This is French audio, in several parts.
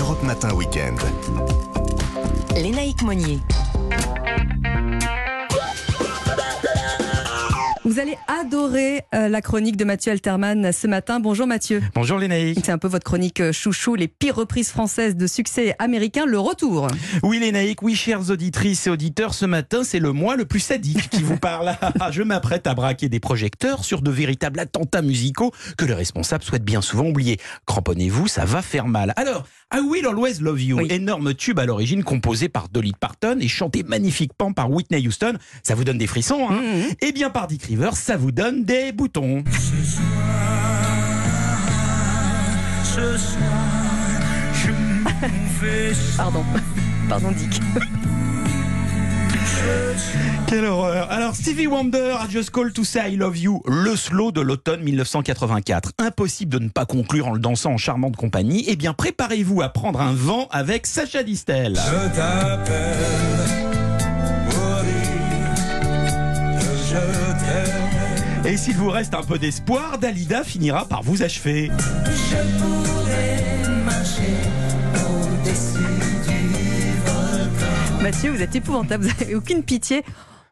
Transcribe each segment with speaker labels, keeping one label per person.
Speaker 1: Europe Matin Weekend.
Speaker 2: Lénaïque Monnier.
Speaker 3: Vous allez adorer euh, la chronique de Mathieu Alterman ce matin. Bonjour Mathieu.
Speaker 4: Bonjour Lénaïque.
Speaker 3: C'est un peu votre chronique euh, chouchou, les pires reprises françaises de succès américains, le retour.
Speaker 4: Oui Lénaïque, oui chères auditrices et auditeurs, ce matin c'est le mois le plus sadique qui vous parle. Je m'apprête à braquer des projecteurs sur de véritables attentats musicaux que les responsables souhaitent bien souvent oublier. Cramponnez-vous, ça va faire mal. Alors, I Will Always Love You,
Speaker 3: Oui.
Speaker 4: énorme tube à l'origine composé par Dolly Parton et chanté magnifiquement par Whitney Houston, ça vous donne des frissons, hein?
Speaker 3: Mhm.
Speaker 4: Et bien par Dick Ça vous donne des boutons.
Speaker 3: Pardon. Pardon Dick.
Speaker 4: Quelle horreur Alors Stevie Wonder a Just Call to Say I Love You, le slow de l'automne 1984. Impossible de ne pas conclure en le dansant en charmante compagnie. Eh bien, préparez-vous à prendre un vent avec Sacha Distel.
Speaker 5: Je t'appelle je t'aime.
Speaker 4: Et s'il vous reste un peu d'espoir, Dalida finira par vous achever.
Speaker 5: Je pourrais marcher au-dessus du volcan.
Speaker 3: Mathieu, vous êtes épouvantable, vous n'avez aucune pitié.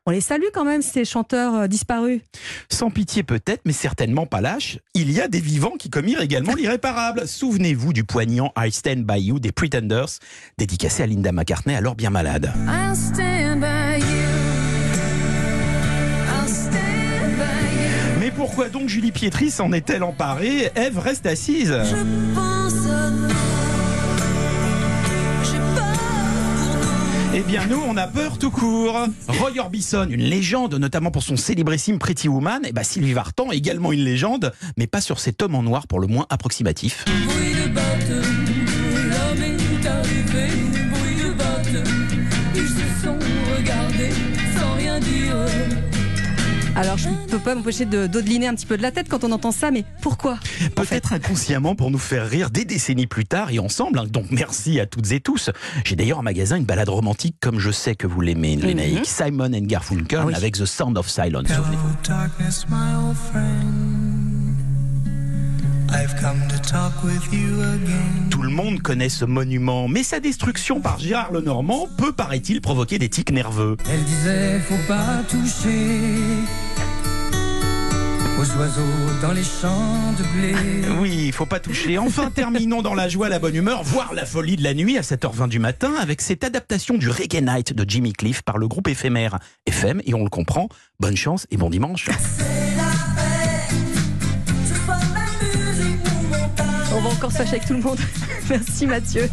Speaker 3: On les salue quand même, ces chanteurs euh, disparus.
Speaker 4: Sans pitié peut-être, mais certainement pas lâche, il y a des vivants qui commirent également l'irréparable. Souvenez-vous du poignant I Stand By You des Pretenders, dédicacé à Linda McCartney, alors bien malade.
Speaker 6: I'll stand by
Speaker 4: pourquoi donc Julie Pietri s'en est-elle emparée Ève reste assise.
Speaker 6: Je pense.
Speaker 4: Eh bien nous, on a peur tout court. Roy Orbison, une légende, notamment pour son célébrissime Pretty Woman. Et bah Sylvie Vartan, également une légende, mais pas sur cet homme en noir pour le moins approximatif.
Speaker 6: Ils se sont regardés sans rien dire.
Speaker 3: Alors je ne peux pas m'empêcher de dodeliner un petit peu de la tête quand on entend ça, mais pourquoi
Speaker 4: Peut-être inconsciemment pour nous faire rire des décennies plus tard et ensemble. hein. Donc merci à toutes et tous. J'ai d'ailleurs en magasin une balade romantique comme je sais que vous l'aimez, Lénaïque. Simon and Garfunkel
Speaker 3: Ah oui.
Speaker 4: avec The Sound of Silence.
Speaker 5: Hello,
Speaker 4: souvenez-vous.
Speaker 5: darkness, my old friend.
Speaker 4: Tout le monde connaît ce monument, mais sa destruction par Gérard Lenormand peut, paraît-il, provoquer des tics nerveux.
Speaker 5: Elle disait, faut pas toucher aux oiseaux dans les champs de blé.
Speaker 4: Oui, il faut pas toucher. Enfin, terminons dans la joie, la bonne humeur, voire la folie de la nuit à 7h20 du matin avec cette adaptation du Reggae Night de Jimmy Cliff par le groupe éphémère FM, et on le comprend. Bonne chance et bon dimanche.
Speaker 3: Se fâcher avec tout le monde. Merci Mathieu.